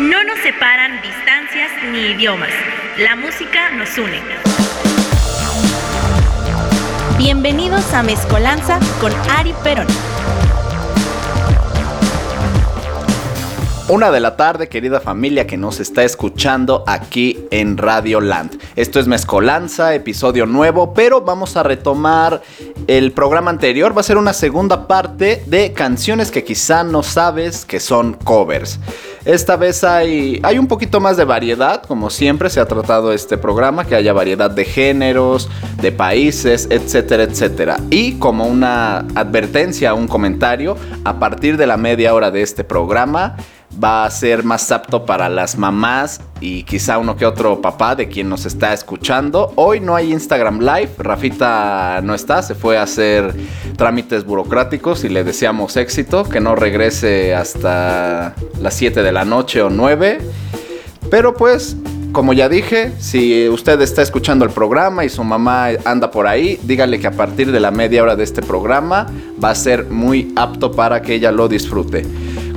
No nos separan distancias ni idiomas. La música nos une. Bienvenidos a Mezcolanza con Ari Perón. Una de la tarde, querida familia que nos está escuchando aquí en Radio Land. Esto es Mezcolanza, episodio nuevo, pero vamos a retomar el programa anterior. Va a ser una segunda parte de canciones que quizá no sabes que son covers. Esta vez hay, hay un poquito más de variedad, como siempre se ha tratado este programa, que haya variedad de géneros, de países, etcétera, etcétera. Y como una advertencia, un comentario, a partir de la media hora de este programa, va a ser más apto para las mamás y quizá uno que otro papá de quien nos está escuchando. Hoy no hay Instagram Live, Rafita no está, se fue a hacer trámites burocráticos y le deseamos éxito, que no regrese hasta las 7 de la noche o 9. Pero pues como ya dije, si usted está escuchando el programa y su mamá anda por ahí, dígale que a partir de la media hora de este programa va a ser muy apto para que ella lo disfrute.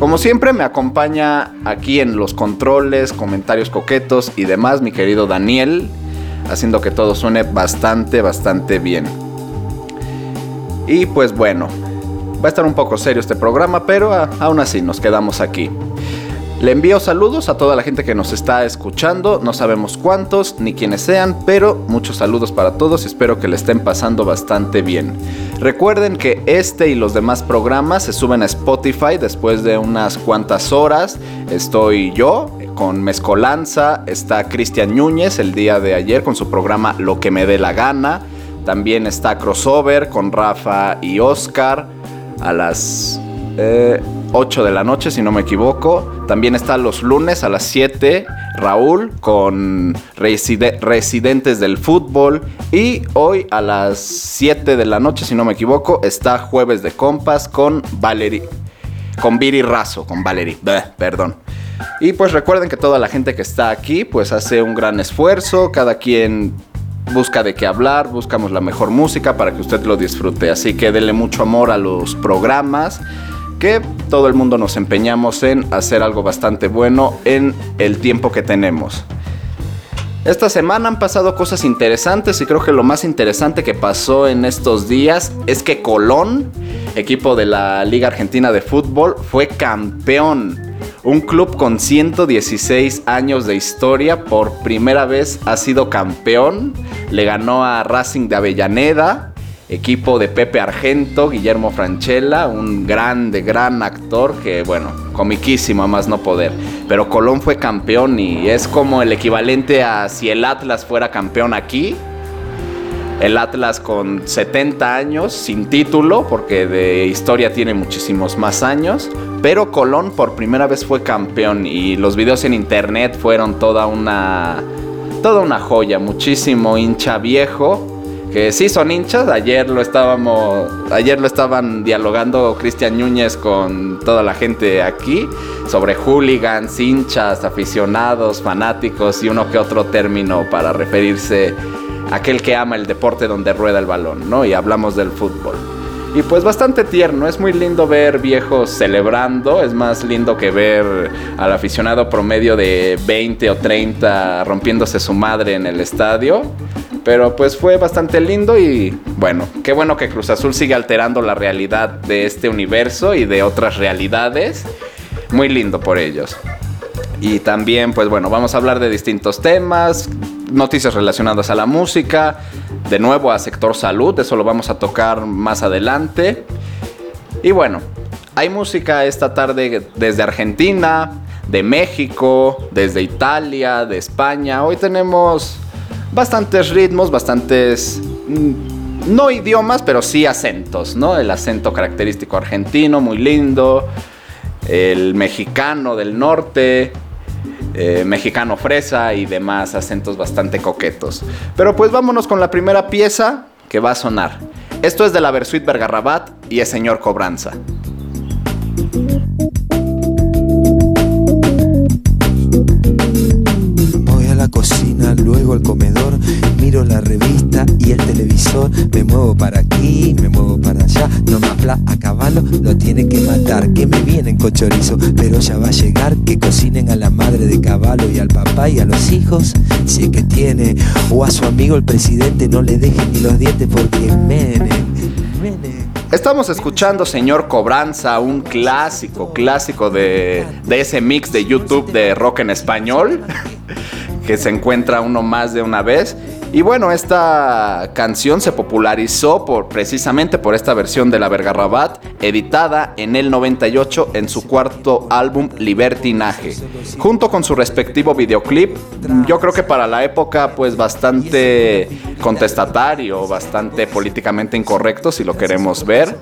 Como siempre me acompaña aquí en los controles, comentarios coquetos y demás mi querido Daniel, haciendo que todo suene bastante, bastante bien. Y pues bueno, va a estar un poco serio este programa, pero aún así nos quedamos aquí. Le envío saludos a toda la gente que nos está escuchando, no sabemos cuántos ni quiénes sean, pero muchos saludos para todos y espero que le estén pasando bastante bien. Recuerden que este y los demás programas se suben a Spotify después de unas cuantas horas. Estoy yo con Mezcolanza, está Cristian Núñez el día de ayer con su programa Lo que me dé la gana. También está Crossover con Rafa y Oscar a las... Eh, 8 de la noche, si no me equivoco. También está los lunes a las 7, Raúl con Residentes del Fútbol. Y hoy a las 7 de la noche, si no me equivoco, está Jueves de Compas con Valerie. Con Viri Razo, con Valerie. perdón. Y pues recuerden que toda la gente que está aquí, pues hace un gran esfuerzo. Cada quien busca de qué hablar, buscamos la mejor música para que usted lo disfrute. Así que denle mucho amor a los programas todo el mundo nos empeñamos en hacer algo bastante bueno en el tiempo que tenemos. Esta semana han pasado cosas interesantes y creo que lo más interesante que pasó en estos días es que Colón, equipo de la Liga Argentina de Fútbol, fue campeón. Un club con 116 años de historia por primera vez ha sido campeón. Le ganó a Racing de Avellaneda equipo de Pepe Argento, Guillermo Franchella, un grande, gran actor que, bueno, comiquísimo a más no poder. Pero Colón fue campeón y es como el equivalente a si el Atlas fuera campeón aquí. El Atlas con 70 años, sin título, porque de historia tiene muchísimos más años. Pero Colón por primera vez fue campeón y los videos en internet fueron toda una, toda una joya. Muchísimo hincha viejo que sí son hinchas. Ayer lo estábamos, ayer lo estaban dialogando Cristian Núñez con toda la gente aquí sobre hooligans, hinchas, aficionados, fanáticos y uno que otro término para referirse a aquel que ama el deporte donde rueda el balón, ¿no? Y hablamos del fútbol. Y pues bastante tierno, es muy lindo ver viejos celebrando, es más lindo que ver al aficionado promedio de 20 o 30 rompiéndose su madre en el estadio. Pero pues fue bastante lindo y bueno, qué bueno que Cruz Azul sigue alterando la realidad de este universo y de otras realidades. Muy lindo por ellos. Y también, pues bueno, vamos a hablar de distintos temas, noticias relacionadas a la música, de nuevo a sector salud, eso lo vamos a tocar más adelante. Y bueno, hay música esta tarde desde Argentina, de México, desde Italia, de España. Hoy tenemos bastantes ritmos, bastantes... Mm, no idiomas, pero sí acentos, ¿no? El acento característico argentino, muy lindo. El mexicano del norte, eh, mexicano fresa y demás acentos bastante coquetos. Pero pues vámonos con la primera pieza que va a sonar. Esto es de la Versuit Bergarrabat y es Señor Cobranza. Cocina, luego al comedor, miro la revista y el televisor, me muevo para aquí, me muevo para allá, no me fla a caballo, lo tiene que matar. Que me vienen con chorizo, pero ya va a llegar. Que cocinen a la madre de caballo y al papá y a los hijos, si es que tiene. O a su amigo el presidente, no le dejen ni los dientes porque menen, menen. Estamos escuchando Señor Cobranza, un clásico, clásico de ese mix de YouTube de rock en español, que se encuentra uno más de una vez. Y bueno, esta canción se popularizó por, precisamente por esta versión de La Vergarrabat, editada en el 98 en su cuarto álbum Libertinaje, junto con su respectivo videoclip. Yo creo que para la época, pues bastante contestatario, bastante políticamente incorrecto, si lo queremos ver.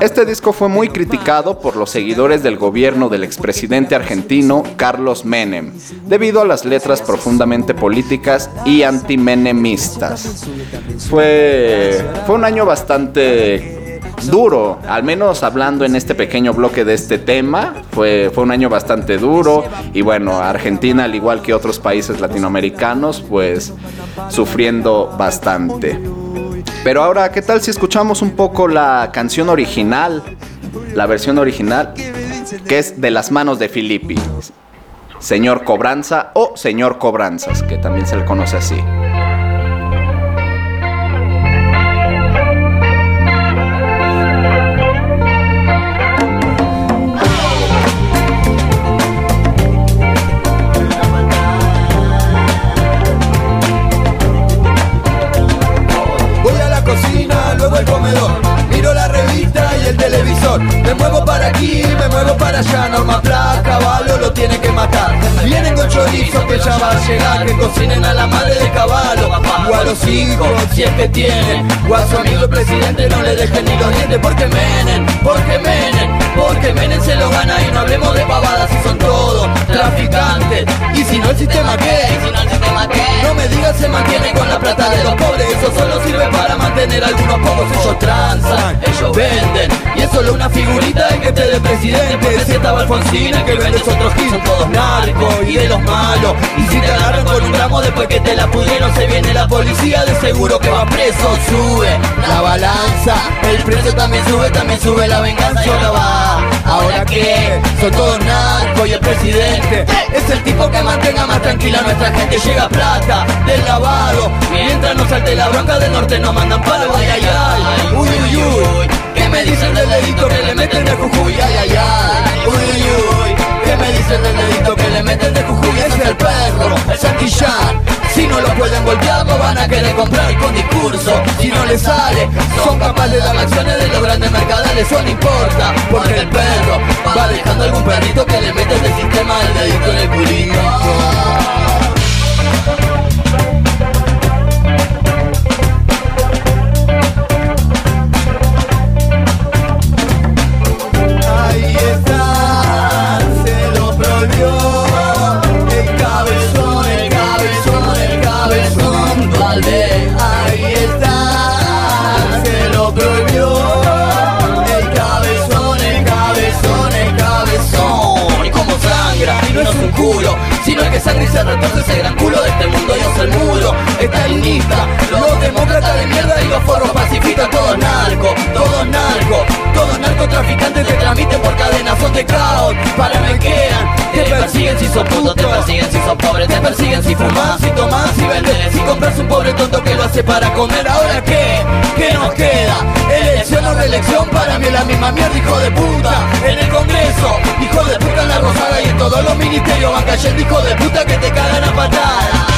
Este disco fue muy criticado por los seguidores del gobierno del expresidente argentino Carlos Menem, debido a las letras profundamente políticas y Fue, fue un año bastante duro, al menos hablando en este pequeño bloque de este tema, fue, fue un año bastante duro y bueno, Argentina al igual que otros países latinoamericanos pues sufriendo bastante. Pero ahora, ¿qué tal si escuchamos un poco la canción original? La versión original, que es de las manos de Filippi. Señor Cobranza o Señor Cobranzas, que también se le conoce así. Para aquí, me muevo para allá. Caballo lo tiene que matar. Vienen con chorizo que ya va a llegar. Que cocinen a la madre de caballo. O a los hijos, si es que tienen. O a su amigo el presidente, no le dejen ni los dientes. Porque menen, porque menen. Porque Menem se lo gana y no hablemos de pavadas si son todos traficantes. Y si no el sistema qué, si no me digas se mantiene con la plata de los pobres, eso solo sirve para mantener a algunos pocos. Ellos transan, ellos venden. Y es solo una figurita de que esté de presidente. Si estaba Alfonsín, el que vende es otro gil. Son todos narcos y de los malos. Y si te agarran con un gramo después que te la pudieron, se viene la policía, de seguro que va preso. Sube la balanza, el precio también sube, también sube la venganza y ahora va. Ahora que son todos narcos y el presidente es el tipo que mantenga más tranquila nuestra gente. Llega plata del lavado. Mientras no salte la bronca del norte nos mandan ay, ay. Uy, uy, uy. ¿Qué me dicen del dedito que le meten de Jujuy? Ay, ay, ay. Dicen del dedito que le meten de Jujuy? Ese es el perro, el Santillán. Si no lo pueden voltear, no van a querer comprar con discurso. Si no les sale, son capaces de dar acciones de los grandes mercados, eso no importa. Porque el perro va dejando algún perrito que le mete el sistema del dedito en el culito. Que sangra y se retorce ese gran culo de este mundo Dios el muro, estalinista Los demócratas de mierda y los forros pacifistas Todos narcos, todos narcos Todos narcotraficantes te tramiten por cadenas Son de caos, para me quedan Te persiguen si sos puto, te persiguen si sos pobre Te persiguen si fumas, si tomas, si vendes Si compras un pobre tonto que lo hace para comer. Ahora qué, qué nos queda. Elección o reelección, para mí es la misma mierda Hijo de puta, en el congreso Hijo de puta en la rosada y en todos los ministerios Van cayendo hijo de puta que te cagan a patadas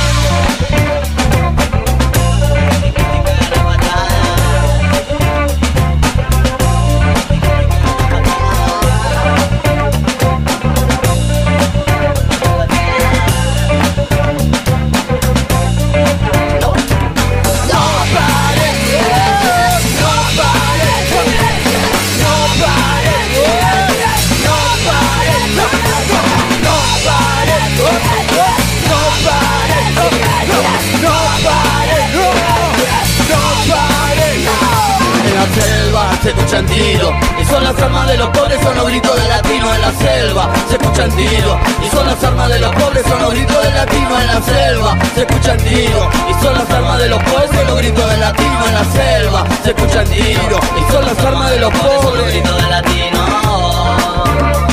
de los pobres, son los gritos de latinos en la selva. se escuchan tiros y son las armas de los pobres, son los gritos del latino en la selva, se escuchan tiros y son las armas de los pobres, son los gritos del latino en la selva, se escuchan tiros y son las armas de los pobres, son los gritos del latino.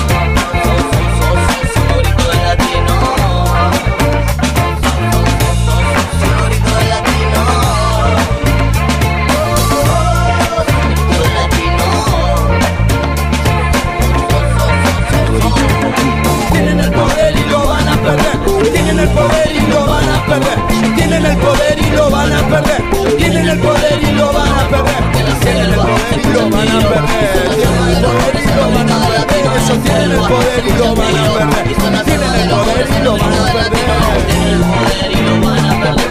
El poder y lo van a perder. Tienen el poder y lo van a perder. Tienen el poder y lo van a perder. Tienen el poder y lo van a perder. Tienen el poder y lo van a perder. Tienen el poder y lo van a perder. Tienen el poder y lo van a perder.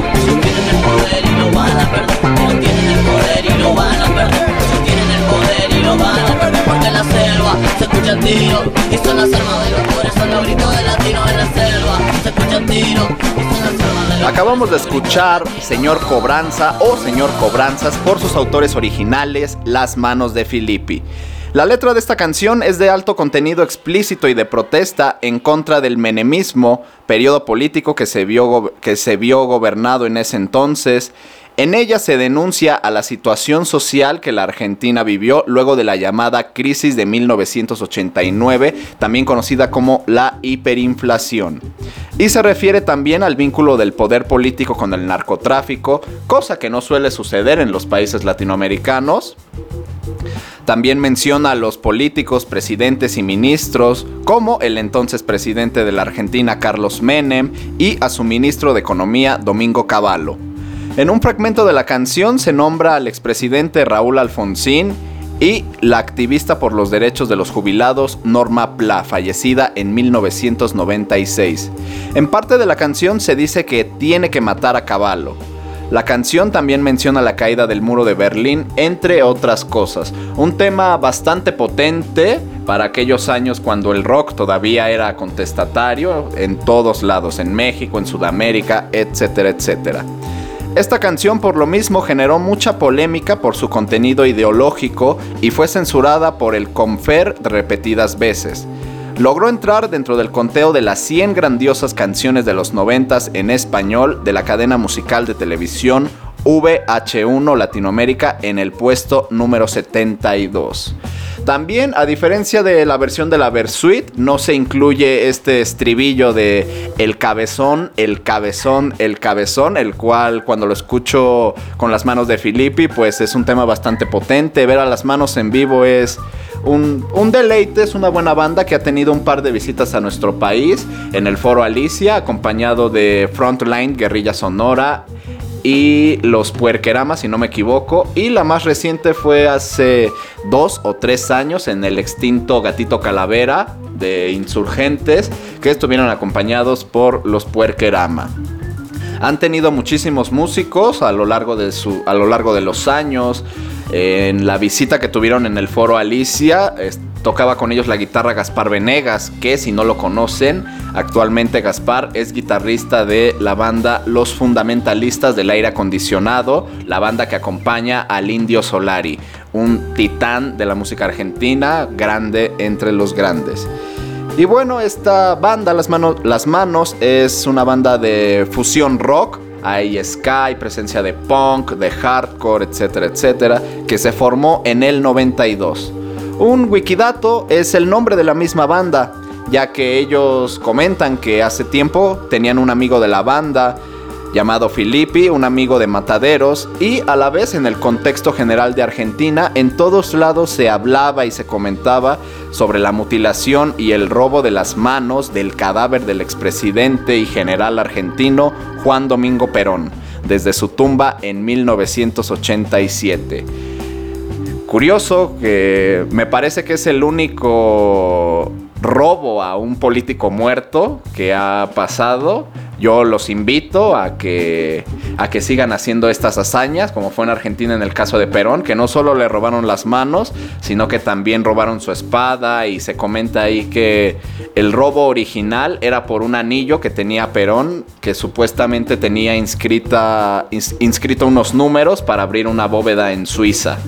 Tienen el poder y lo van a perder. Tienen el poder y lo van a perder. Selva se escuchan tiros y son las armas de los pobres, son los gritos de latinos en la selva. Se escuchan tiros y son las armas de los Acabamos de escuchar Señor Cobranza o Señor Cobranzas por sus autores originales, Las Manos de Filippi. La letra de esta canción es de alto contenido explícito y de protesta en contra del menemismo, periodo político que se vio, que se vio gobernado en ese entonces. En ella se denuncia a la situación social que la Argentina vivió luego de la llamada crisis de 1989, también conocida como la hiperinflación. Y se refiere también al vínculo del poder político con el narcotráfico, cosa que no suele suceder en los países latinoamericanos. También menciona a los políticos, presidentes y ministros, como el entonces presidente de la Argentina Carlos Menem y a su ministro de Economía Domingo Cavallo. En un fragmento de la canción se nombra al expresidente Raúl Alfonsín y la activista por los derechos de los jubilados Norma Pla, fallecida en 1996. En parte de la canción se dice que tiene que matar a Caballo. La canción también menciona la caída del muro de Berlín, entre otras cosas. Un tema bastante potente para aquellos años cuando el rock todavía era contestatario en todos lados, en México, en Sudamérica, etcétera, etcétera. Esta canción por lo mismo generó mucha polémica por su contenido ideológico y fue censurada por el Confer repetidas veces. Logró entrar dentro del conteo de las 100 grandiosas canciones de los 90 en español de la cadena musical de televisión VH1 Latinoamérica en el puesto número 72. También, a diferencia de la versión de la Versuit, no se incluye este estribillo de el cabezón, el cabezón, el cabezón, el cual cuando lo escucho con las manos de Filippi, pues es un tema bastante potente. Ver a las manos en vivo es un, un, deleite, es una buena banda que ha tenido un par de visitas a nuestro país en el foro Alicia, acompañado de Frontline Guerrilla Sonora y los Puerqueramas, si no me equivoco. Y la más reciente fue hace dos o tres años en el extinto Gatito Calavera de Insurgentes, que estuvieron acompañados por los Puerquerama. Han tenido muchísimos músicos a lo largo de, su, a lo largo de los años. En la visita que tuvieron en el foro Alicia, tocaba con ellos la guitarra Gaspar Venegas, que si no lo conocen, actualmente Gaspar es guitarrista de la banda Los Fundamentalistas del Aire Acondicionado, la banda que acompaña al Indio Solari, un titán de la música argentina, grande entre los grandes. Y bueno, esta banda, Las Manos, Las Manos, es una banda de fusión rock hay Sky, presencia de punk, de hardcore, etcétera, etcétera, que se formó en el 92. Un wikidato es el nombre de la misma banda, ya que ellos comentan que hace tiempo tenían un amigo de la banda llamado Filippi, un amigo de Mataderos, y a la vez en el contexto general de Argentina, en todos lados se hablaba y se comentaba sobre la mutilación y el robo de las manos del cadáver del expresidente y general argentino Juan Domingo Perón, desde su tumba en 1987. Curioso que me parece que es el único robo a un político muerto que ha pasado yo los invito a que, a que sigan haciendo estas hazañas, como fue en Argentina en el caso de Perón, que no solo le robaron las manos, sino que también robaron su espada y se comenta ahí que el robo original era por un anillo que tenía Perón, que supuestamente tenía inscrita, inscrito unos números para abrir una bóveda en Suiza.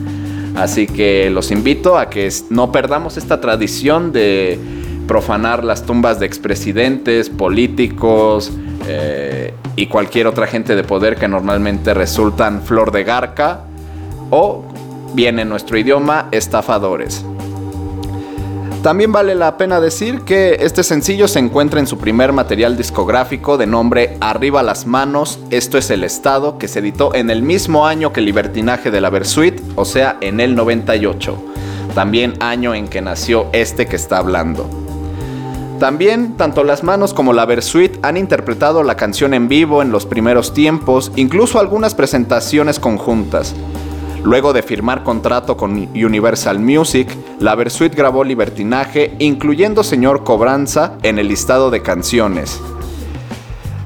Así que los invito a que no perdamos esta tradición de profanar las tumbas de expresidentes, políticos eh, y cualquier otra gente de poder que normalmente resultan flor de garca o, bien en nuestro idioma, estafadores. También vale la pena decir que este sencillo se encuentra en su primer material discográfico de nombre Arriba las manos, esto es el estado, que se editó en el mismo año que Libertinaje de la Versuit, o sea, en el 98, también año en que nació este que está hablando. También, tanto Las Manos como la Versuit han interpretado la canción en vivo en los primeros tiempos, incluso algunas presentaciones conjuntas. Luego de firmar contrato con Universal Music, la Versuit grabó Libertinaje, incluyendo Señor Cobranza en el listado de canciones.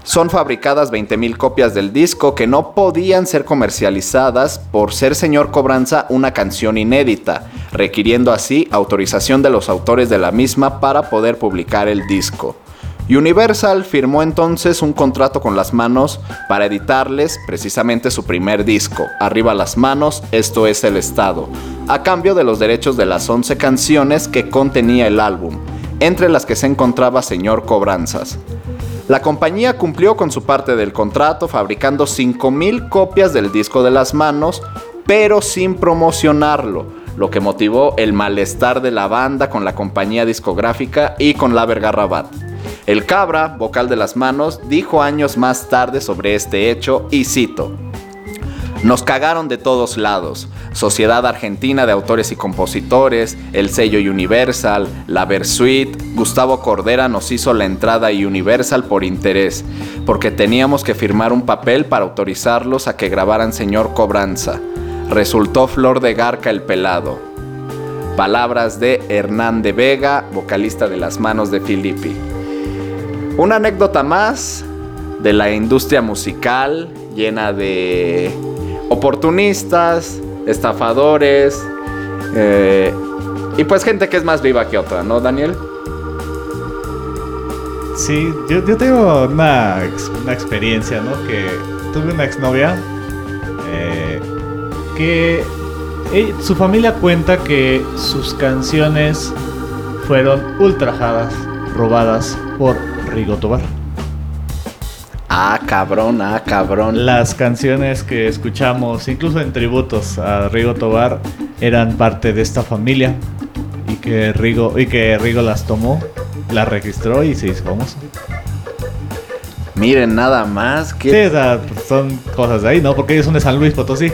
Son fabricadas 20.000 copias del disco que no podían ser comercializadas por ser Señor Cobranza una canción inédita, requiriendo así autorización de los autores de la misma para poder publicar el disco. Universal firmó entonces un contrato con las manos para editarles precisamente su primer disco, Arriba las manos, esto es el Estado, a cambio de los derechos de las 11 canciones que contenía el álbum, entre las que se encontraba Señor Cobranzas. La compañía cumplió con su parte del contrato fabricando 5.000 copias del disco de las manos, pero sin promocionarlo, lo que motivó el malestar de la banda con la compañía discográfica y con la Vergarrabat. El Cabra, vocal de las manos, dijo años más tarde sobre este hecho y cito. Nos cagaron de todos lados. Sociedad Argentina de Autores y Compositores, el sello Universal, la Versuit, Gustavo Cordera nos hizo la entrada a Universal por interés, porque teníamos que firmar un papel para autorizarlos a que grabaran Señor Cobranza. Resultó Flor de Garca el pelado. Palabras de Hernán de Vega, vocalista de Las Manos de Filippi. Una anécdota más de la industria musical llena de oportunistas, estafadores eh, y pues gente que es más viva que otra, ¿no, Daniel? Sí, yo, tengo una, experiencia, ¿no? Que tuve una exnovia eh, que su familia cuenta que sus canciones fueron ultrajadas, robadas por Rigo Tobar. Ah, cabrón, ah, cabrón. Las canciones que escuchamos, incluso en tributos a Rigo Tobar, eran parte de esta familia y que Rigo, y que Rigo las tomó, las registró y se hizo famoso. Miren, nada más que. Sí, son cosas de ahí, ¿no? Porque ellos son de San Luis Potosí.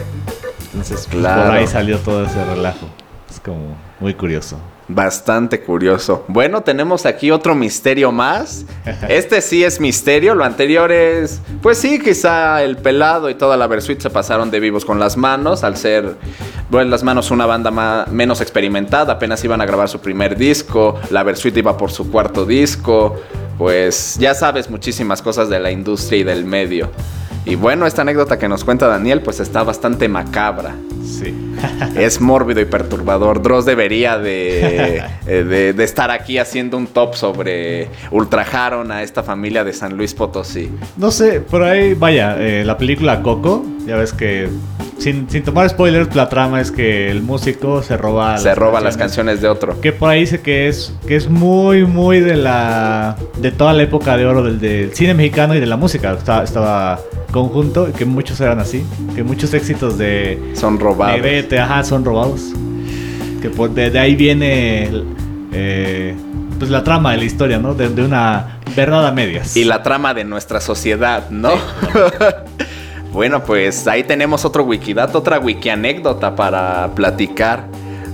Entonces, pues, por ahí salió todo ese relajo. Es como muy curioso. Bastante curioso. Bueno, tenemos aquí otro misterio más. Este sí es misterio. Lo anterior es, pues sí, quizá el pelado y toda la Versuit se pasaron de vivos con las manos. Al ser, bueno, las manos una banda más, menos experimentada. Apenas iban a grabar su primer disco. La Versuit iba por su cuarto disco. Pues ya sabes muchísimas cosas de la industria y del medio. Y bueno, esta anécdota que nos cuenta Daniel, pues está bastante macabra. Sí. es mórbido y perturbador. Dross debería eh, de, de, estar aquí haciendo un top sobre ultrajaron a esta familia de San Luis Potosí. No sé, por ahí, vaya, eh, la película Coco, ya ves que sin, tomar spoilers, la trama es que el músico se roba se las roba canciones, las canciones de otro. Que por ahí dice que es que es muy muy de la de toda la época de oro del, cine mexicano y de la música. Estaba conjunto que muchos eran así, que muchos éxitos de son robados. ajá, son robados. Que por, de, ahí viene eh, pues la trama de la historia, ¿no? De, una verdad a medias. Y la trama de nuestra sociedad, ¿no? Bueno, pues ahí tenemos otro wikidato, otra wiki anécdota para platicar.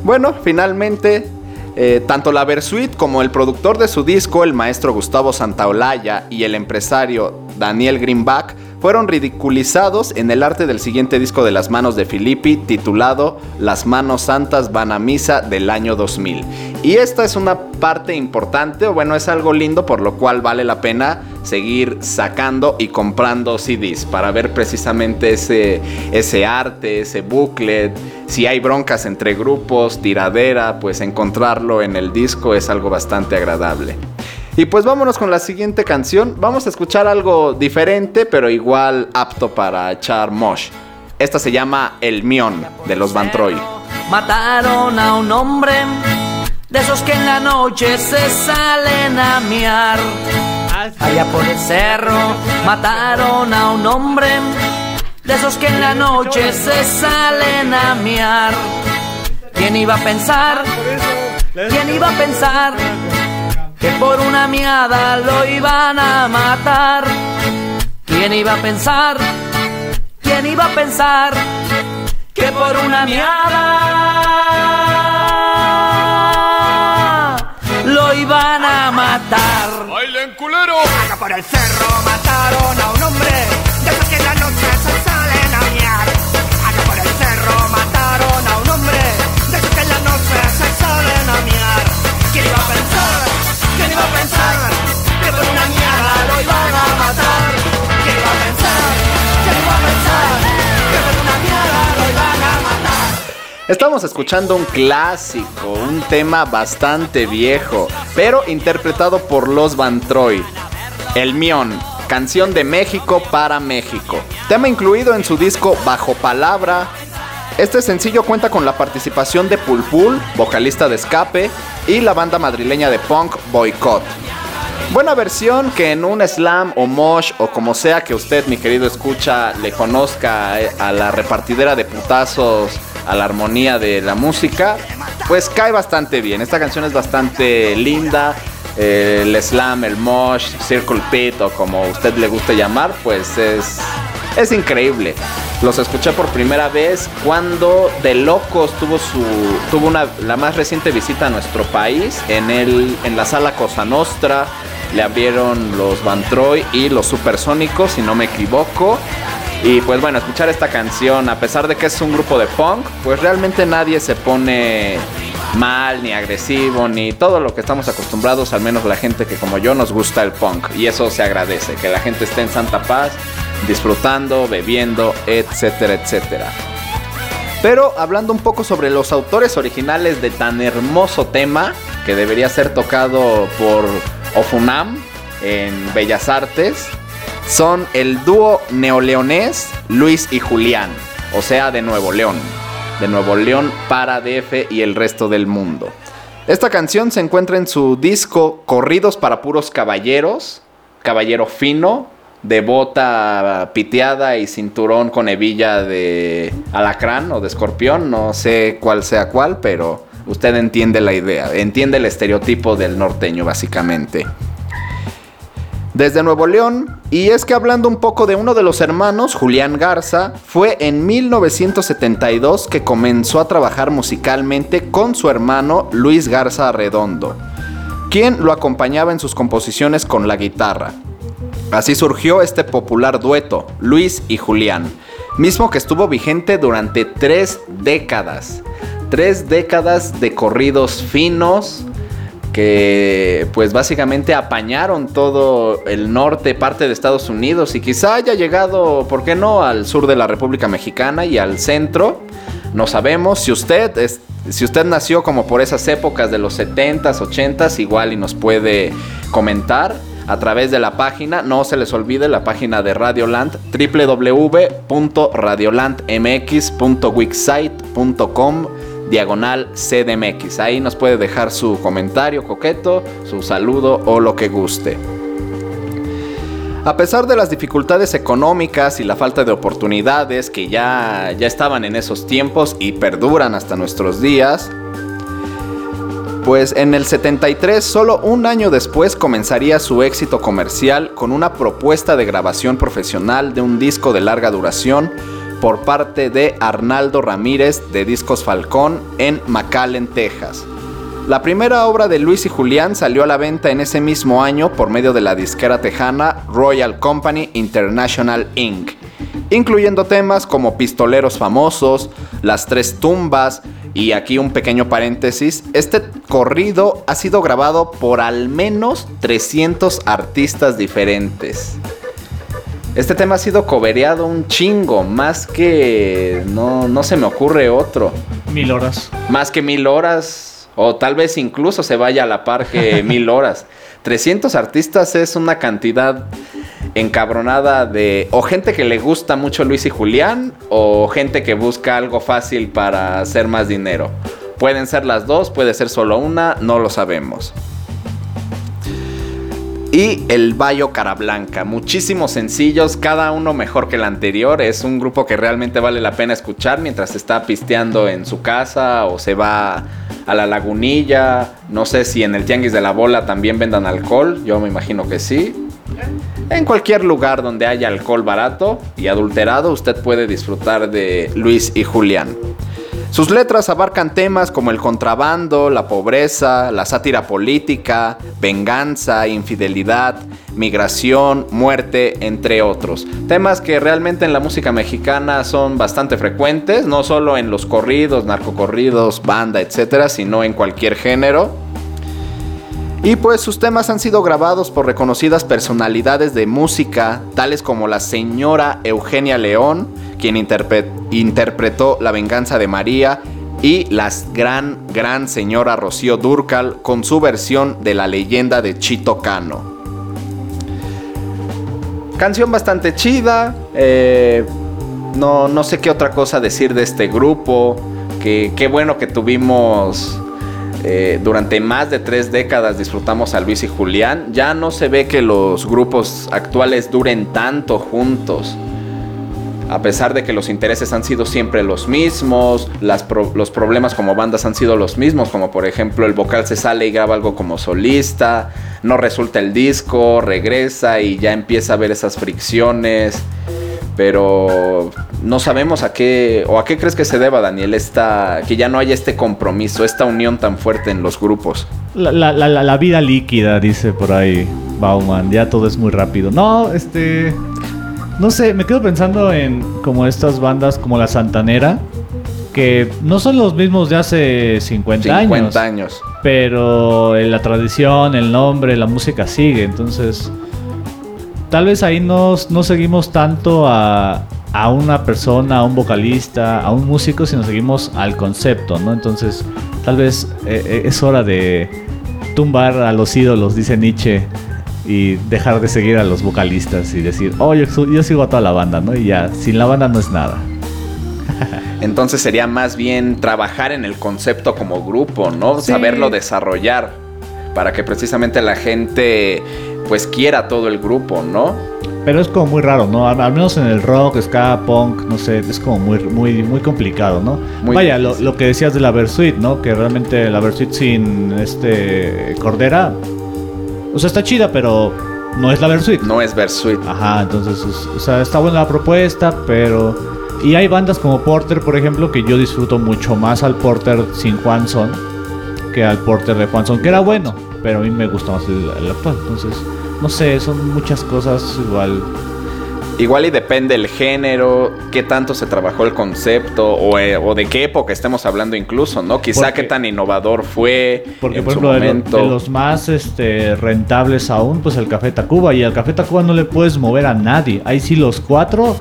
Bueno, finalmente, eh, tanto la Versuit como el productor de su disco, el maestro Gustavo Santaolalla, y el empresario Daniel Greenback, fueron ridiculizados en el arte del siguiente disco de las manos de Filippi titulado Las manos santas van a misa del año 2000. Y esta es una parte importante, o bueno, es algo lindo por lo cual vale la pena seguir sacando y comprando CDs para ver precisamente ese, ese arte, ese booklet. Si hay broncas entre grupos, tiradera, pues encontrarlo en el disco es algo bastante agradable. Y pues vámonos con la siguiente canción. Vamos a escuchar algo diferente, pero igual apto para echar mosh. Esta se llama El Mion de los Van Troy. Mataron a un hombre, de esos que en la noche se salen a miar. Allá por el cerro mataron a un hombre, de esos que en la noche se salen a miar. ¿Quién iba a pensar? ¿Quién iba a pensar que por una miada lo iban a matar? ¿Quién iba a pensar? ¿Quién iba a pensar que por una miada lo iban a matar? ¡Bailen culero! Acá por el cerro mataron a un hombre de esos que en la noche se salen a miar. Acá por el cerro mataron a un hombre de esos que en la noche se salen a miar. ¿Quién iba a pensar? Estamos escuchando un clásico, un tema bastante viejo, pero interpretado por los Van Troy. El Mion, canción de México para México. Tema incluido en su disco Bajo Palabra. Este sencillo cuenta con la participación de Pulpul, vocalista de Escape, y la banda madrileña de punk Boycott. Buena versión que en un slam o mosh o como sea que usted, mi querido escucha, le conozca eh, a la repartidera de putazos, a la armonía de la música, pues cae bastante bien. Esta canción es bastante linda. el slam, el mosh, circle pit o como usted le guste llamar, pues es, es increíble. Los escuché por primera vez cuando De Locos tuvo su tuvo una la más reciente visita a nuestro país en el en la sala Cosa Nostra. Le abrieron los Van Troy y los Supersónicos, si no me equivoco. Y pues bueno, escuchar esta canción, a pesar de que es un grupo de punk, pues realmente nadie se pone mal, ni agresivo, ni todo lo que estamos acostumbrados, al menos la gente que como yo nos gusta el punk. Y eso se agradece, que la gente esté en santa paz, disfrutando, bebiendo, etcétera, etcétera. Pero hablando un poco sobre los autores originales de tan hermoso tema, que debería ser tocado por Ofunam en Bellas Artes, son el dúo neoleonés Luis y Julián, o sea, de Nuevo León. De Nuevo León para DF y el resto del mundo. Esta canción se encuentra en su disco Corridos para puros caballeros, caballero fino, de bota piteada y cinturón con hebilla de alacrán o de escorpión, no sé cuál sea cuál, pero usted entiende la idea, entiende el estereotipo del norteño básicamente. Desde Nuevo León, y es que hablando un poco de uno de los hermanos, Julián Garza, fue en 1972 que comenzó a trabajar musicalmente con su hermano Luis Garza Arredondo, quien lo acompañaba en sus composiciones con la guitarra. Así surgió este popular dueto, Luis y Julián, mismo que estuvo vigente durante tres décadas. Tres décadas de corridos finos que pues básicamente apañaron todo el norte, parte de Estados Unidos y quizá haya llegado, ¿por qué no?, al sur de la República Mexicana y al centro. No sabemos si usted es, si usted nació como por esas épocas de los 70s, 80s, igual y nos puede comentar a través de la página, no se les olvide la página de Radioland, www.radiolandmx.wixsite.com diagonal CDMX. Ahí nos puede dejar su comentario coqueto, su saludo o lo que guste. A pesar de las dificultades económicas y la falta de oportunidades que ya, ya estaban en esos tiempos y perduran hasta nuestros días, pues en el 73, solo un año después, comenzaría su éxito comercial con una propuesta de grabación profesional de un disco de larga duración por parte de Arnaldo Ramírez de Discos Falcón en McAllen, Texas. La primera obra de Luis y Julián salió a la venta en ese mismo año por medio de la disquera tejana Royal Company International Inc., incluyendo temas como Pistoleros Famosos, Las Tres Tumbas, y aquí un pequeño paréntesis, este corrido ha sido grabado por al menos 300 artistas diferentes. Este tema ha sido cobereado un chingo, más que... No, no se me ocurre otro. Mil horas. Más que mil horas, o tal vez incluso se vaya a la par que mil horas. 300 artistas es una cantidad encabronada de o gente que le gusta mucho Luis y Julián o gente que busca algo fácil para hacer más dinero. Pueden ser las dos, puede ser solo una, no lo sabemos. Y el Bayo Carablanca, muchísimos sencillos, cada uno mejor que el anterior. Es un grupo que realmente vale la pena escuchar mientras está pisteando en su casa o se va a la lagunilla. No sé si en el Tianguis de la Bola también vendan alcohol, yo me imagino que sí. En cualquier lugar donde haya alcohol barato y adulterado, usted puede disfrutar de Luis y Julián. Sus letras abarcan temas como el contrabando, la pobreza, la sátira política, venganza, infidelidad, migración, muerte, entre otros. Temas que realmente en la música mexicana son bastante frecuentes, no solo en los corridos, narcocorridos, banda, etcétera, sino en cualquier género. Y pues sus temas han sido grabados por reconocidas personalidades de música, tales como la señora Eugenia León, quien interpretó La venganza de María, y la gran, gran señora Rocío Durcal con su versión de la leyenda de Chito Cano. Canción bastante chida, eh, no, no sé qué otra cosa decir de este grupo, que qué bueno que tuvimos eh, durante más de tres décadas disfrutamos a Luis y Julián. Ya no se ve que los grupos actuales duren tanto juntos a pesar de que los intereses han sido siempre los mismos, los problemas como bandas han sido los mismos, como por ejemplo el vocal se sale y graba algo como solista, no resulta el disco, regresa y ya empieza a ver esas fricciones, pero no sabemos a qué, o a qué crees que se deba, Daniel, esta, que ya no haya este compromiso, esta unión tan fuerte en los grupos. La, la vida líquida, dice por ahí Bauman, ya todo es muy rápido. No, este... No sé, me quedo pensando en como estas bandas como la Santanera, que no son los mismos de hace 50, 50 años. Pero la tradición, el nombre, la música sigue. Entonces, tal vez ahí no, no seguimos tanto a, a una persona, a un vocalista, a un músico, sino seguimos al concepto, ¿no? Entonces, tal vez eh, eh, es hora de tumbar a los ídolos, dice Nietzsche y dejar de seguir a los vocalistas y decir, oh, yo, sigo a toda la banda, ¿no? Y ya, sin la banda no es nada. Entonces sería más bien trabajar en el concepto como grupo, ¿no? Saberlo desarrollar para que precisamente la gente pues quiera todo el grupo, ¿no? Pero es como muy raro, ¿no? Al, menos en el rock, ska, punk, no sé, es como muy, muy, muy complicado, ¿no? Vaya, lo, que decías de la Versuit, ¿no? Que realmente la Versuit sin este Cordera o sea, está chida, pero no es la Versuit. No es Versuit. Ajá, entonces, o sea, está buena la propuesta, pero... Y hay bandas como Porter, por ejemplo, que yo disfruto mucho más al Porter sin Juanson que al Porter de Juanson, que era bueno, pero a mí me gusta más el, el actual. Entonces, no sé, son muchas cosas igual Igual y depende el género, qué tanto se trabajó el concepto eh, o, de qué época estemos hablando incluso, ¿no? Quizá qué tan innovador fue. Porque en por ejemplo, momento. De, los más este, rentables aún, pues el Café Tacuba. Y al Café Tacuba no le puedes mover a nadie. Ahí sí los cuatro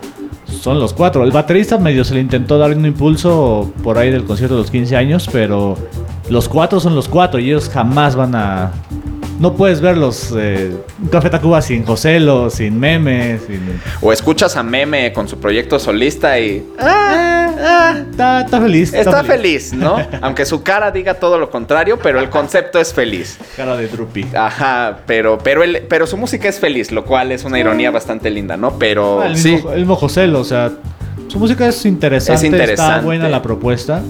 son los cuatro. El baterista medio se le intentó dar un impulso por ahí del concierto de los 15 años, pero los cuatro son los cuatro y ellos jamás van a no puedes verlos eh, Café Tacuba sin Joselo, sin memes. O escuchas a Meme con su proyecto solista y. Ah, ah, está, feliz. Está, feliz. ¿no? Aunque su cara diga todo lo contrario, pero el concepto es feliz. Cara de Drupi. Ajá, pero, pero, él, pero su música es feliz, lo cual es una ironía bastante linda, ¿no? Pero. Ah, el sí. Mismo, el mismo Joselo, o sea. Su música es interesante, es interesante. Está buena la propuesta.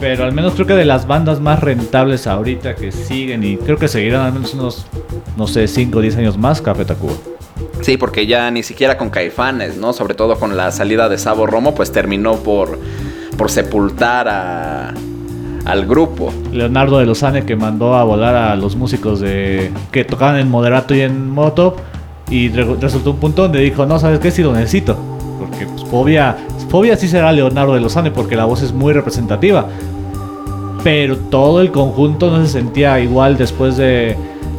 Pero al menos creo que de las bandas más rentables ahorita que siguen y creo que seguirán al menos unos, no sé, 5 o 10 años más Café Tacuba. Sí, porque ya ni siquiera con Caifanes, ¿no? Sobre todo con la salida de Sabo Romo, pues terminó por, por sepultar a, al grupo. Leonardo de Lozane que mandó a volar a los músicos de que tocaban en moderato y en moto y resultó un punto donde dijo, no, ¿sabes qué? Sí lo necesito. Porque pues, Fobia, Fobia sí será Leonardo de Lozane porque la voz es muy representativa pero todo el conjunto no se sentía igual después de...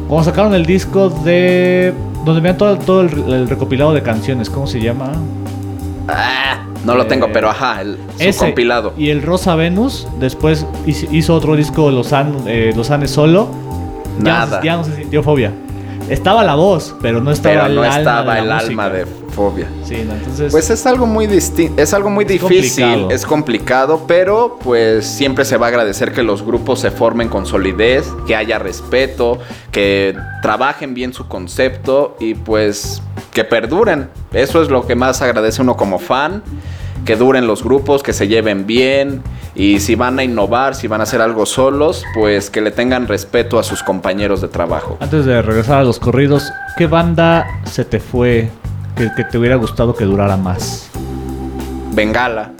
Como sacaron el disco de... Donde vean todo, todo el, recopilado de canciones, ¿cómo se llama? Ah, no lo tengo, pero ajá, el compilado. Y el Rosa Venus, después hizo otro disco Lozane, eh, solo. Nada. Ya, no se sintió fobia. Estaba la voz, pero no estaba el no alma estaba el alma de Fobia. Sí, ¿no? entonces... Pues es algo muy distinto, es algo muy Es difícil, complicado. es complicado, pero pues siempre se va a agradecer que los grupos se formen con solidez, que haya respeto, que trabajen bien su concepto y pues que perduren. Eso es lo que más agradece uno como fan, que duren los grupos, que se lleven bien y si van a innovar, si van a hacer algo solos, pues que le tengan respeto a sus compañeros de trabajo. Antes de regresar a los corridos, ¿qué banda se te fue que, que te hubiera gustado que durara más? Bengala.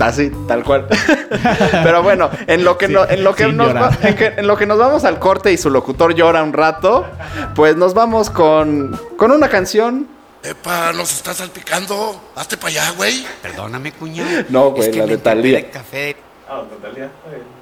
Así, tal cual. Pero bueno, en lo que, Sí, no- en lo que nos llorar. va- en que- en lo que nos vamos al corte y su locutor llora un rato, pues nos vamos con, con una canción. Epa, nos estás salpicando. Hazte para allá, güey. Perdóname, cuñado. No, güey, Es que la me de Thalía. empapé café. No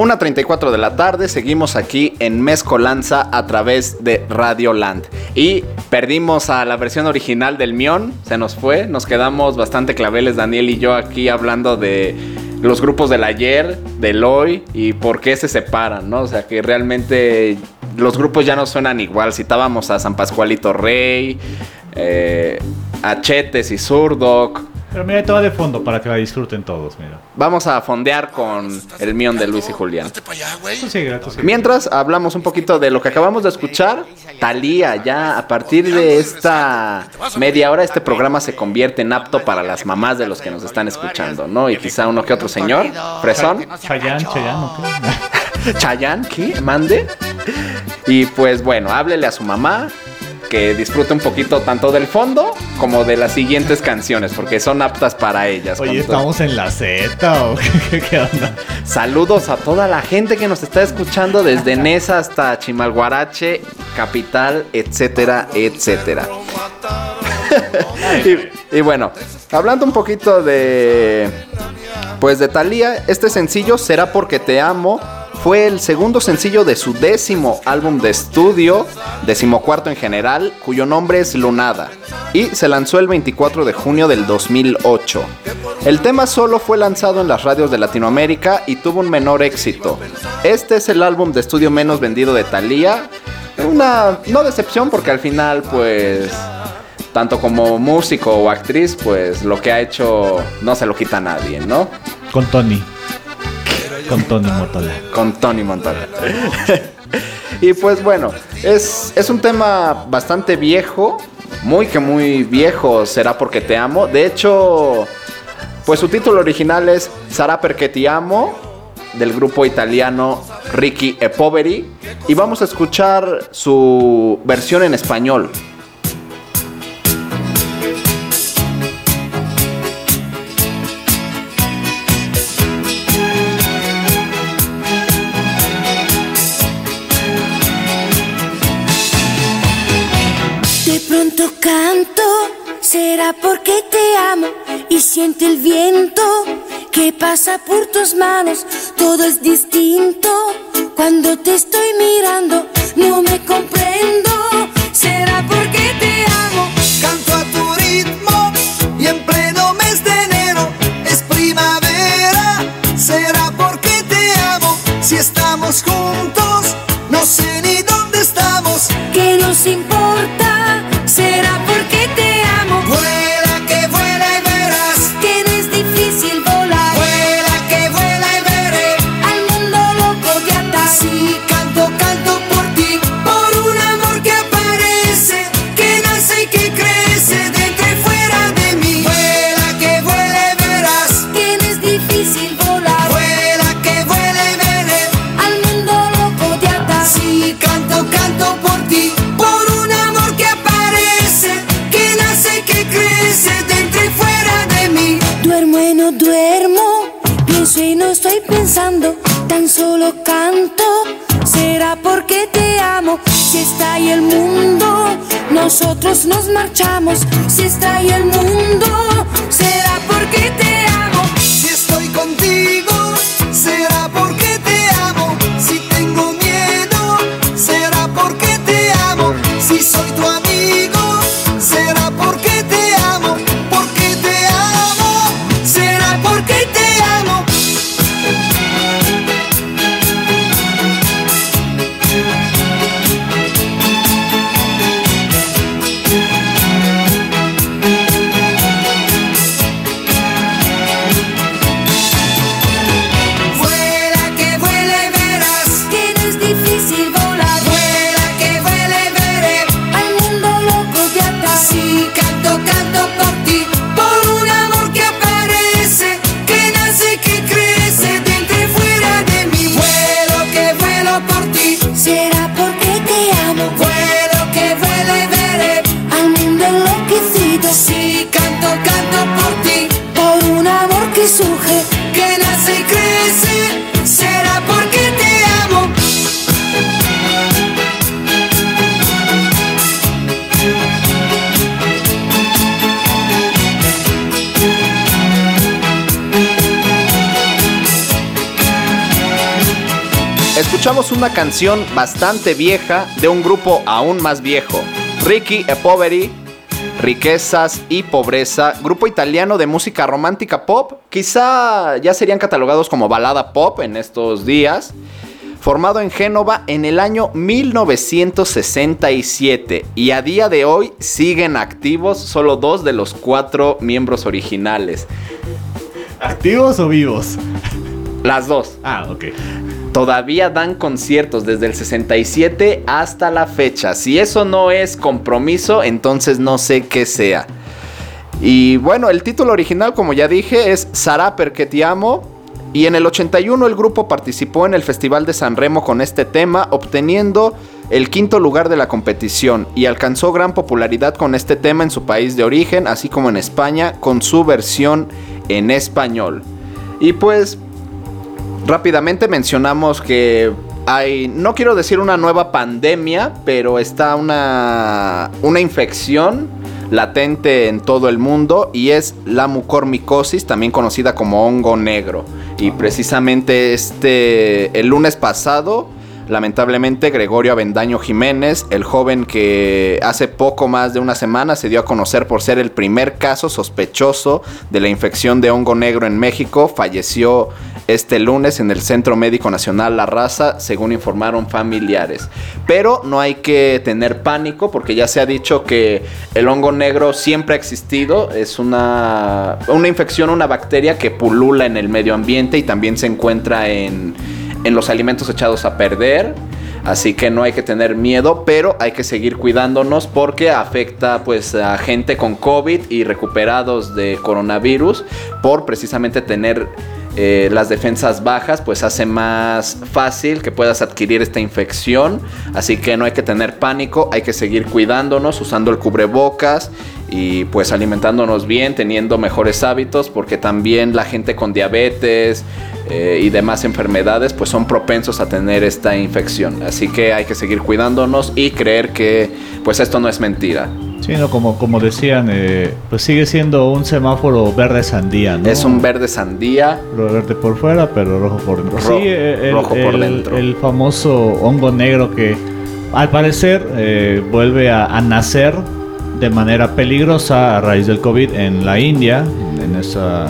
1.34 de la tarde, seguimos aquí en Mezcolanza a través de Radio Land. Y perdimos a la versión original del Mion, se nos fue, nos quedamos bastante claveles Daniel y yo aquí hablando de los grupos del ayer, del hoy y por qué se separan, ¿no? O sea que realmente los grupos ya no suenan igual. Citábamos a San Pascualito Rey, eh, a Chetes y Surdoc. Pero mira, te va de fondo para que la disfruten todos, mira. Vamos a fondear con el Mion de Luis y Julián. Sigue. Mientras hablamos un poquito de lo que acabamos de escuchar, Talía, ya a partir de esta media hora este programa se convierte en apto para las mamás de los que nos están escuchando, ¿no? Y quizá uno que otro señor, fresón, Chayán, Chayán, ¿o qué? Chayán, ¿qué? Mande. Y pues bueno, háblele a su mamá, que disfrute un poquito tanto del fondo como de las siguientes canciones, porque son aptas para ellas. Oye, todo. ¿estamos en la Z o qué, qué onda? Saludos a toda la gente que nos está escuchando desde Nesa hasta Chimalhuarache, capital, etcétera, etcétera. y, y bueno, hablando un poquito de. Pues de Thalía, este sencillo será porque te amo. Fue el segundo sencillo de su décimo álbum de estudio, decimocuarto en general, cuyo nombre es Lunada, y se lanzó el 24 de junio del 2008. El tema solo fue lanzado en las radios de Latinoamérica y tuvo un menor éxito. Este es el álbum de estudio menos vendido de Thalía. Una no decepción porque al final pues tanto como músico o actriz, pues lo que ha hecho no se lo quita a nadie, ¿no? Con Tony. Con Tony Motola. Con Tony Montana. y pues bueno, es, es un tema bastante viejo, muy que muy viejo, será porque te amo. De hecho, pues su título original es Sarà perché ti amo, del grupo italiano Ricky e Poveri. Y vamos a escuchar su versión en español. Será porque te amo y siento el viento que pasa por tus manos. Todo es distinto cuando te estoy mirando. No me comprendo, será porque te tan solo canto. Será porque te amo, si está ahí el mundo, nosotros nos marchamos. Si está ahí el mundo, será porque te amo. Si estoy contigo, Escuchamos una canción bastante vieja de un grupo aún más viejo, Ricky e Poveri, Riquezas y Pobreza, grupo italiano de música romántica pop, quizá ya serían catalogados como balada pop en estos días, formado en Génova en el año 1967 y a día de hoy siguen activos solo dos de los cuatro miembros originales, ¿Activos o vivos? las dos. Ah, ok. Todavía dan conciertos desde el 67 hasta la fecha. Si eso no es compromiso, entonces no sé qué sea. Y bueno, el título original, como ya dije, es Sarà perché ti amo. Y en el 81 el grupo participó en el Festival de San Remo con este tema, obteniendo el quinto lugar de la competición y alcanzó gran popularidad con este tema en su país de origen, así como en España, con su versión en español. Y pues rápidamente mencionamos que hay, no quiero decir una nueva pandemia, pero está una, una infección latente en todo el mundo y es la mucormicosis, también conocida como hongo negro. Y precisamente este, el lunes pasado, lamentablemente Gregorio Avendaño Jiménez, el joven que hace poco más de una semana se dio a conocer por ser el primer caso sospechoso de la infección de hongo negro en México, falleció este lunes en el Centro Médico Nacional La Raza, según informaron familiares. Pero no hay que tener pánico porque ya se ha dicho que el hongo negro siempre ha existido, es una, una infección, una bacteria que pulula en el medio ambiente y también se encuentra en, en los alimentos echados a perder. Así que no hay que tener miedo, pero hay que seguir cuidándonos porque afecta pues a gente con COVID y recuperados de coronavirus por precisamente tener eh, las defensas bajas, pues hace más fácil que puedas adquirir esta infección. Así que no hay que tener pánico, hay que seguir cuidándonos, usando el cubrebocas y pues alimentándonos bien, teniendo mejores hábitos, porque también la gente con diabetes eh, y demás enfermedades pues son propensos a tener esta infección. Así que hay que seguir cuidándonos y creer que pues esto no es mentira. Sí, no, como, como decían, eh, pues sigue siendo un semáforo verde sandía, ¿no? Es un verde sandía. Verde por fuera, pero rojo por dentro. Ro- sí, el, rojo por el- dentro. el famoso hongo negro que al parecer eh, vuelve a, a nacer de manera peligrosa a raíz del COVID en la India, en esa...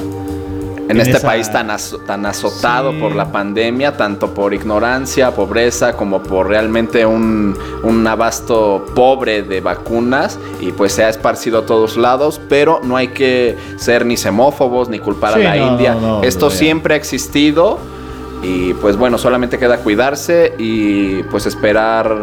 En, En este esa- país tan, azo- tan azotado Sí. por la pandemia, tanto por ignorancia, pobreza, como por realmente un, un abasto pobre de vacunas, y pues se ha esparcido a todos lados, pero no hay que ser ni semófobos ni culpar Sí, a la no, India. no, no, Esto siempre ha existido, y pues bueno, solamente queda cuidarse y pues esperar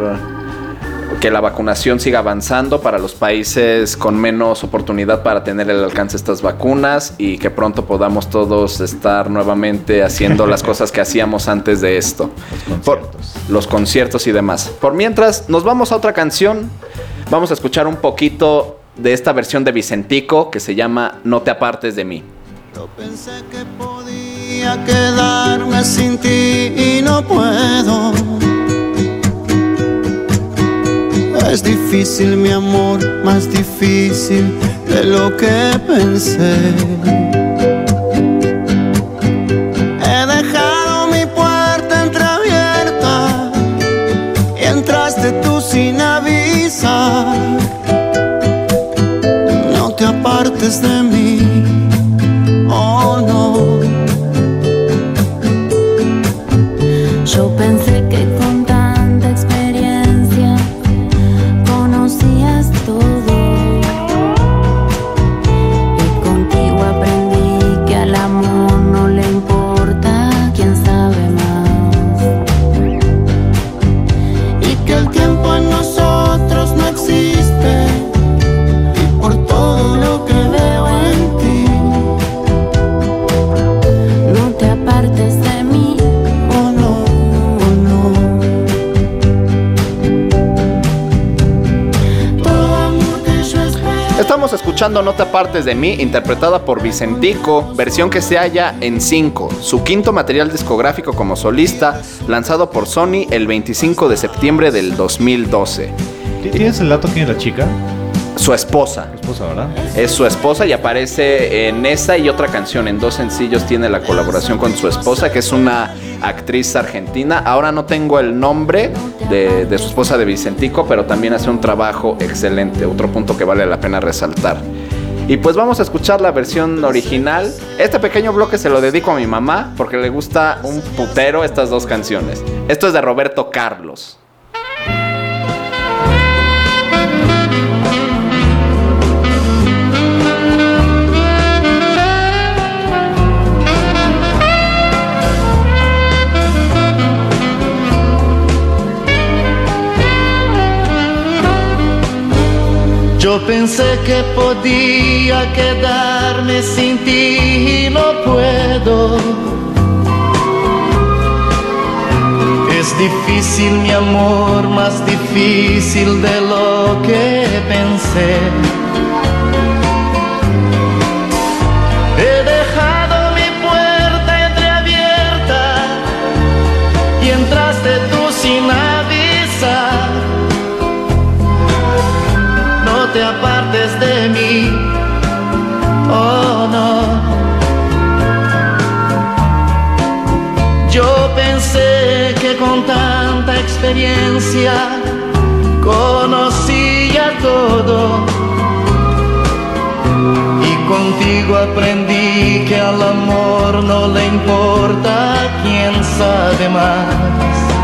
que la vacunación siga avanzando para los países con menos oportunidad para tener el alcance de estas vacunas y que pronto podamos todos estar nuevamente haciendo las cosas que hacíamos antes de esto. Los Por- conciertos. los conciertos y demás. Por mientras, nos vamos a otra canción. Vamos a escuchar un poquito de esta versión de Vicentico que se llama No te apartes de mí. Yo pensé que podía quedarme sin ti y no puedo. Es difícil mi amor, más difícil de lo que pensé. Escuchando No te apartes de mí, interpretada por Vicentico, versión que se halla en 5, su quinto material discográfico como solista, lanzado por Sony el 25 de septiembre del 2012. ¿Tienes el dato quién es la chica? Su esposa. Esposa, ¿verdad? Es su esposa y aparece en esa y otra canción. En dos sencillos tiene la colaboración con su esposa, que es una actriz argentina. Ahora no tengo el nombre de, de su esposa de Vicentico, pero también hace un trabajo excelente. Otro punto que vale la pena resaltar. Y pues vamos a escuchar la versión original. Este pequeño bloque se lo dedico a mi mamá porque le gusta un putero estas dos canciones. Esto es de Roberto Carlos. Yo pensé que podía quedarme sin ti y no puedo. Es difícil mi amor, más difícil de lo que pensé. Experiencia conocía todo. Y contigo aprendí que al amor no le importa quién sabe más.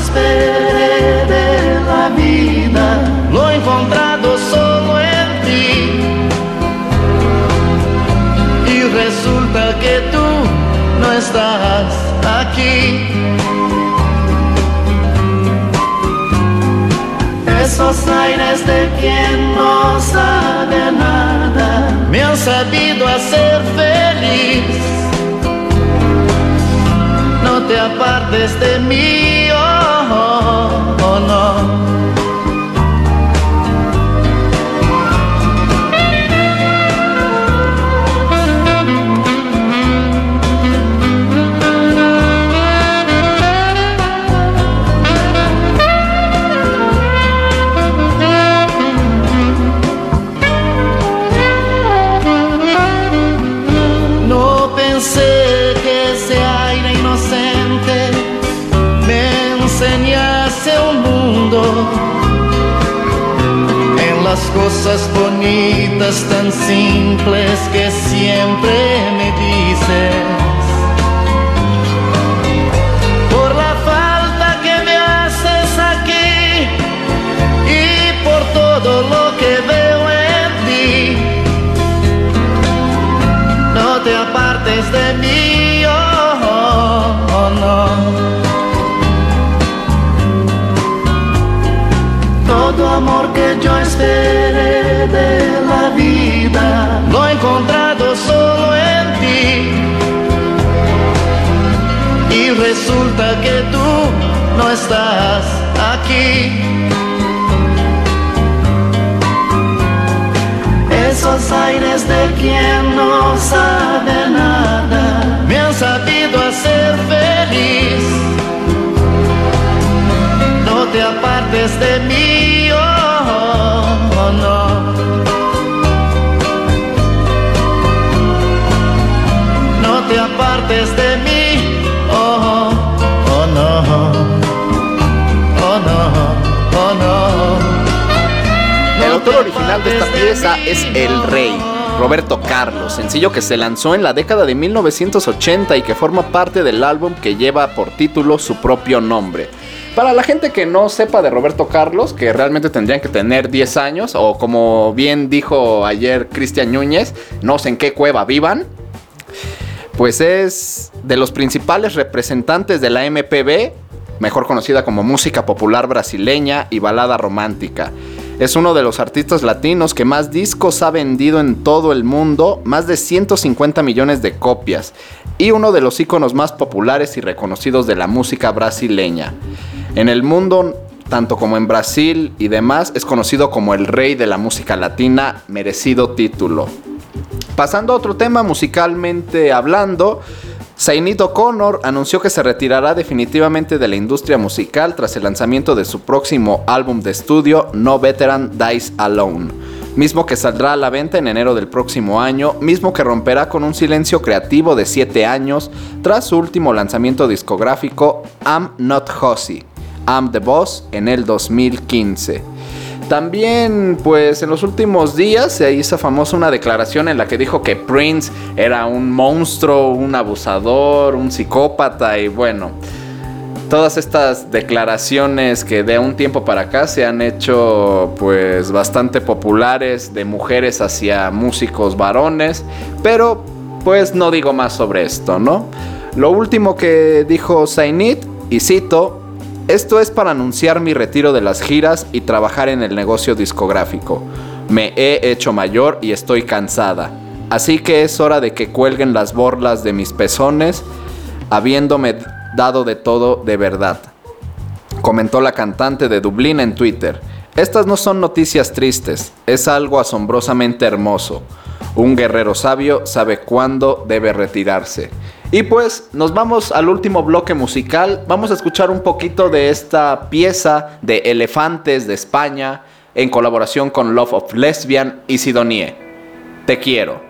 Esperé de la vida, lo encontrado solo en ti. Y resulta que tú no estás aquí. Esos aires de quien no sabe nada me han sabido hacer feliz. No te apartes de mí, cosas bonitas tan simples que siempre me dices. Encontrado solo en ti. Y resulta que tú no estás aquí. Esos aires de quien no sabe nada me han sabido hacer feliz. No te apartes de mí, pieza es El Rey, Roberto Carlos, sencillo que se lanzó en la década de 1980 y que forma parte del álbum que lleva por título su propio nombre. Para la gente que no sepa de Roberto Carlos, que realmente tendrían que tener 10 años, o como bien dijo ayer Cristian Núñez, no sé en qué cueva vivan, pues es de los principales representantes de la MPB, mejor conocida como música popular brasileña y balada romántica. Es uno de los artistas latinos que más discos ha vendido en todo el mundo, más de 150 millones de copias, y uno de los íconos más populares y reconocidos de la música brasileña. En el mundo, tanto como en Brasil y demás, es conocido como el rey de la música latina, merecido título. Pasando a otro tema musicalmente hablando, Zaynid O'Connor anunció que se retirará definitivamente de la industria musical tras el lanzamiento de su próximo álbum de estudio No Veteran Dies Alone, mismo que saldrá a la venta en enero del próximo año, mismo que romperá con un silencio creativo de 7 años tras su último lanzamiento discográfico I'm Not Hussy, I'm the Boss en el 2015. También, pues en los últimos días se hizo famosa una declaración en la que dijo que Prince era un monstruo, un abusador, un psicópata y bueno. todas estas declaraciones que de un tiempo para acá se han hecho pues bastante populares de mujeres hacia músicos varones, pero pues no digo más sobre esto, ¿no? Lo último que dijo Zainit, y cito, esto es para anunciar mi retiro de las giras y trabajar en el negocio discográfico. Me he hecho mayor y estoy cansada. Así que es hora de que cuelguen las borlas de mis pezones, habiéndome dado de todo de verdad. Comentó la cantante de Dublín en Twitter. Estas no son noticias tristes, es algo asombrosamente hermoso. Un guerrero sabio sabe cuándo debe retirarse. Y pues nos vamos al último bloque musical. Vamos a escuchar un poquito de esta pieza de Elefantes de España en colaboración con Love of Lesbian y Sidonie. Te quiero.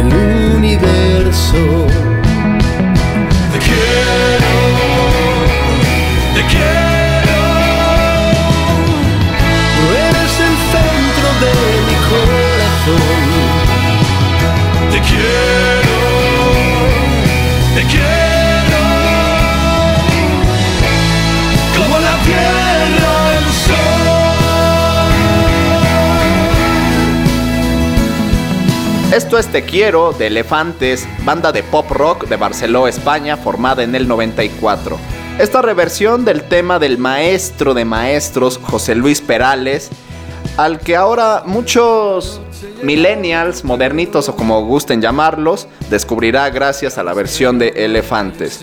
el universo. Te quiero, te quiero. Eres el centro de mi corazón. Te quiero, Esto es Te Quiero de Elefantes, banda de pop rock de Barcelona, España, formada en el 94. Esta reversión del tema del maestro de maestros, José Luis Perales, al que ahora muchos millennials, modernitos o como gusten llamarlos, descubrirá gracias a la versión de Elefantes.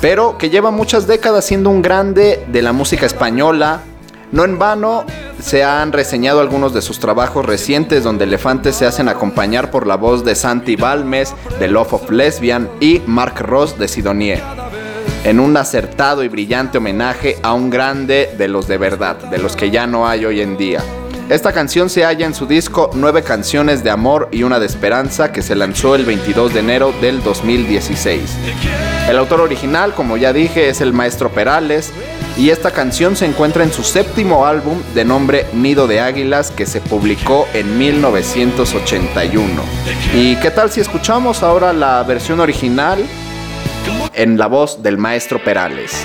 Pero que lleva muchas décadas siendo un grande de la música española, no en vano se han reseñado algunos de sus trabajos recientes donde elefantes se hacen acompañar por la voz de Santi Balmes de Love of Lesbian y Mark Ross de Sidonie, en un acertado y brillante homenaje a un grande de los de verdad, de los que ya no hay hoy en día. Esta canción se halla en su disco Nueve canciones de amor y una de esperanza que se lanzó el 22 de enero del 2016. El autor original, como ya dije, es el maestro Perales y esta canción se encuentra en su séptimo álbum de nombre Nido de Águilas que se publicó en 1981. ¿Y qué tal si escuchamos ahora la versión original en la voz del maestro Perales?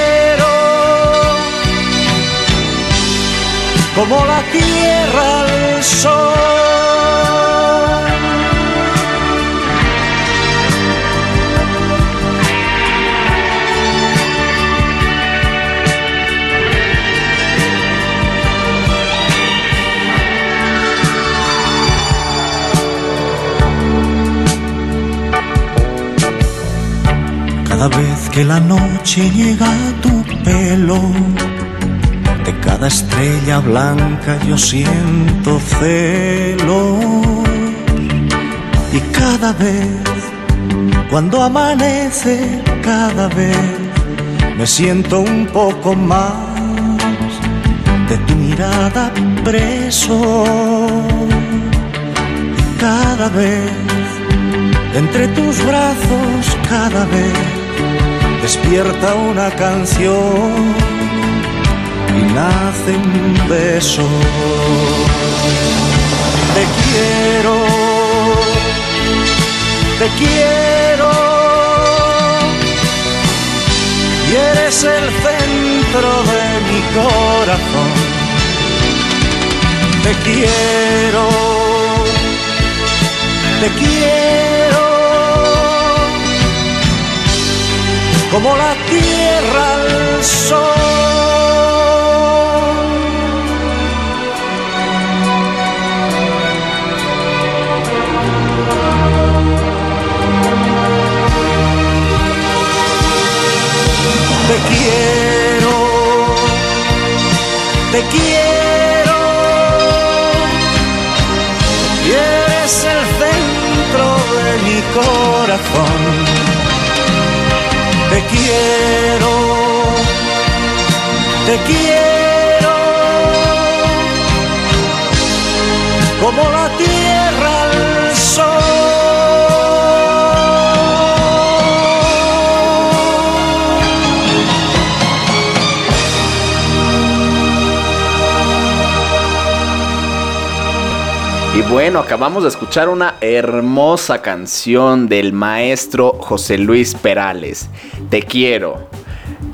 como la tierra al sol. Cada vez que la noche llega a tu pelo, cada estrella blanca yo siento celo. Y cada vez, cuando amanece, cada vez me siento un poco más de tu mirada preso. Cada vez, entre tus brazos, cada vez despierta una canción y nace un beso. Te quiero, te quiero. Y eres el centro de mi corazón. Te quiero, te quiero. Como la tierra al sol. Te quiero, te quiero. Y eres el centro de mi corazón. Te quiero, te quiero. Como la tierra bueno, acabamos de escuchar una hermosa canción del maestro José Luis Perales. Te quiero.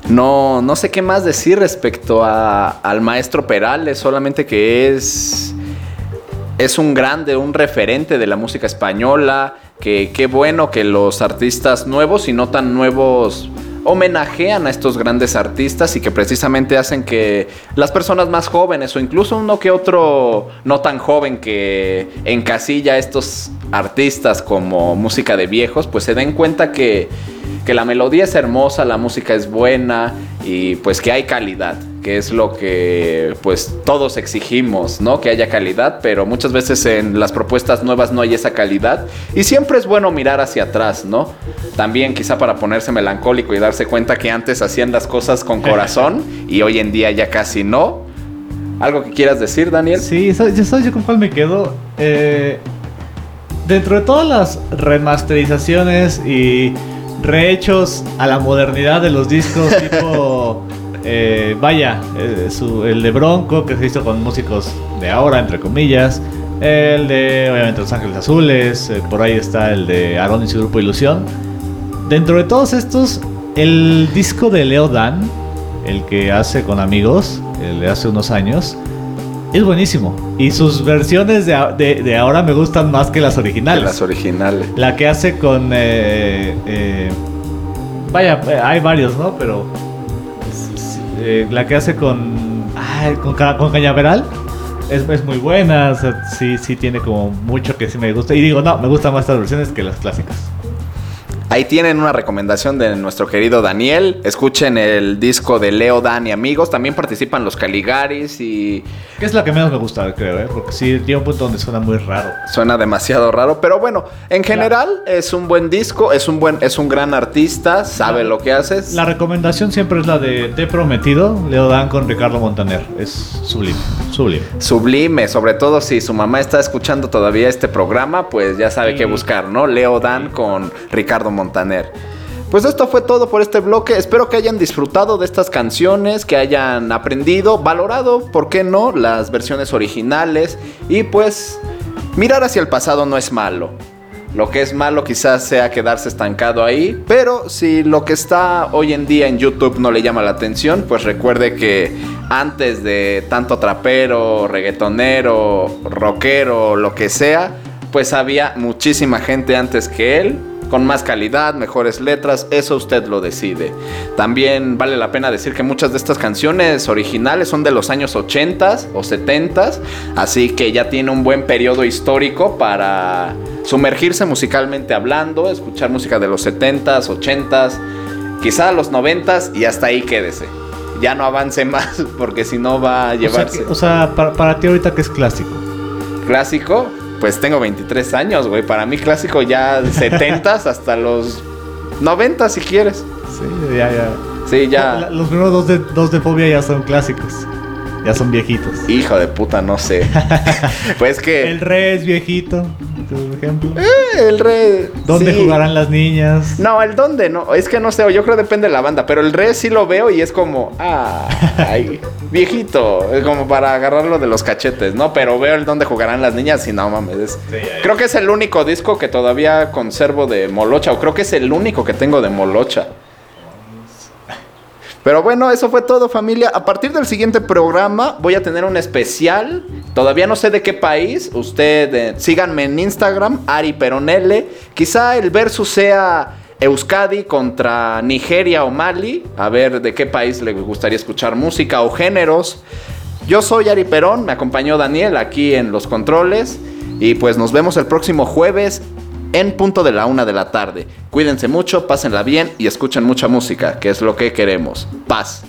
No, no sé qué más decir respecto a- al maestro Perales, solamente que es, es un grande, un referente de la música española. Que qué bueno que los artistas nuevos y no tan nuevos homenajean a estos grandes artistas y que precisamente hacen que las personas más jóvenes o incluso uno que otro no tan joven que encasilla a estos artistas como música de viejos, pues se den cuenta que, que la melodía es hermosa, la música es buena y pues que hay calidad, que es lo que pues todos exigimos, ¿no? Que haya calidad, pero muchas veces en las propuestas nuevas no hay esa calidad y siempre es bueno mirar hacia atrás, ¿no? También quizá para ponerse melancólico y darse cuenta que antes hacían las cosas con corazón y hoy en día ya casi no. ¿Algo que quieras decir, Daniel? Sí, ¿sabes- ¿ya sabes yo con cuál me quedo? Eh, dentro de todas las remasterizaciones y rehechos a la modernidad de los discos tipo... eh, vaya, eh, su- el de Bronco que se hizo con músicos de ahora, entre comillas. El de, obviamente, Los Ángeles Azules. eh, por ahí está el de Aaron y su grupo Ilusión. Dentro de todos estos, el disco de Leo Dan, el que hace con amigos, el de hace unos años, es buenísimo. Y sus versiones de, de- de ahora me gustan más que las originales. Las originales. La que hace con... eh, eh, vaya, hay varios, ¿no? Pero... eh, la que hace con... ay, con, con Cañaveral. Es, es muy buena, o sea, sí, sí tiene como mucho que sí me gusta. Y digo, no, me gustan más estas versiones que las clásicas. Ahí tienen una recomendación de nuestro querido Daniel. Escuchen el disco de Leo, Dan y amigos. También participan los Caligaris y Que es la que menos me gusta, creo, ¿eh? Porque sí, tiene un punto donde suena muy raro. suena demasiado raro. Pero bueno, en general es un buen disco, es un buen, es un gran artista, sabe lo que haces. La recomendación siempre es la de Te prometido, Leo Dan con Ricardo Montaner. Es sublime, sublime. Sublime, sobre todo si su mamá está escuchando todavía este programa, pues ya sabe qué buscar, ¿no? Leo Dan con Ricardo Montaner. Pues esto fue todo por este bloque. Espero que hayan disfrutado de estas canciones, que hayan aprendido, valorado, ¿por qué no?, las versiones originales. Y pues, mirar hacia el pasado no es malo. Lo que es malo quizás sea quedarse estancado ahí, pero si lo que está hoy en día en YouTube no le llama la atención, pues recuerde que antes de tanto trapero, reggaetonero, rockero, lo que sea, pues había muchísima gente antes que él, con más calidad, mejores letras, eso usted lo decide. También vale la pena decir que muchas de estas canciones originales son de los años 80 o 70, así que ya tiene un buen periodo histórico para sumergirse musicalmente hablando, escuchar música de los 70s, 80s. quizá los noventas y hasta ahí quédese. Ya no avance más porque si no va a O sea, llevarse. que- o sea, para, para ti ahorita que es clásico. Clásico, pues tengo 23 años, güey. Para mí clásico ya 70s hasta los 90 si quieres. Sí, ya, ya. Sí, ya. La- Los primeros dos de, dos de fobia ya son clásicos. Ya son viejitos. Hijo de puta, no sé. pues que... El rey es viejito, por ejemplo. Eh, el re... ¿Dónde sí. jugarán las niñas? No, el dónde, no. Es que no sé, yo creo que depende de la banda. Pero el re sí lo veo y es como, ah, ay, viejito. Es como para agarrarlo de los cachetes, ¿no? Pero veo el dónde jugarán las niñas y no mames. es- creo que es el único disco que todavía conservo de Molocha. O creo que es el único que tengo de Molocha. Pero bueno, eso fue todo familia. A partir del siguiente programa voy a tener un especial. Todavía no sé de qué país. Usted eh, síganme en Instagram, Ari Peronelle. Quizá el versus sea Euskadi contra Nigeria o Mali. A ver de qué país le gustaría escuchar música o géneros. Yo soy Ari Perón, me acompañó Daniel aquí en los controles. Y pues nos vemos el próximo jueves en punto de la una de la tarde. Cuídense mucho, pásenla bien y escuchen mucha música, que es lo que queremos. Paz.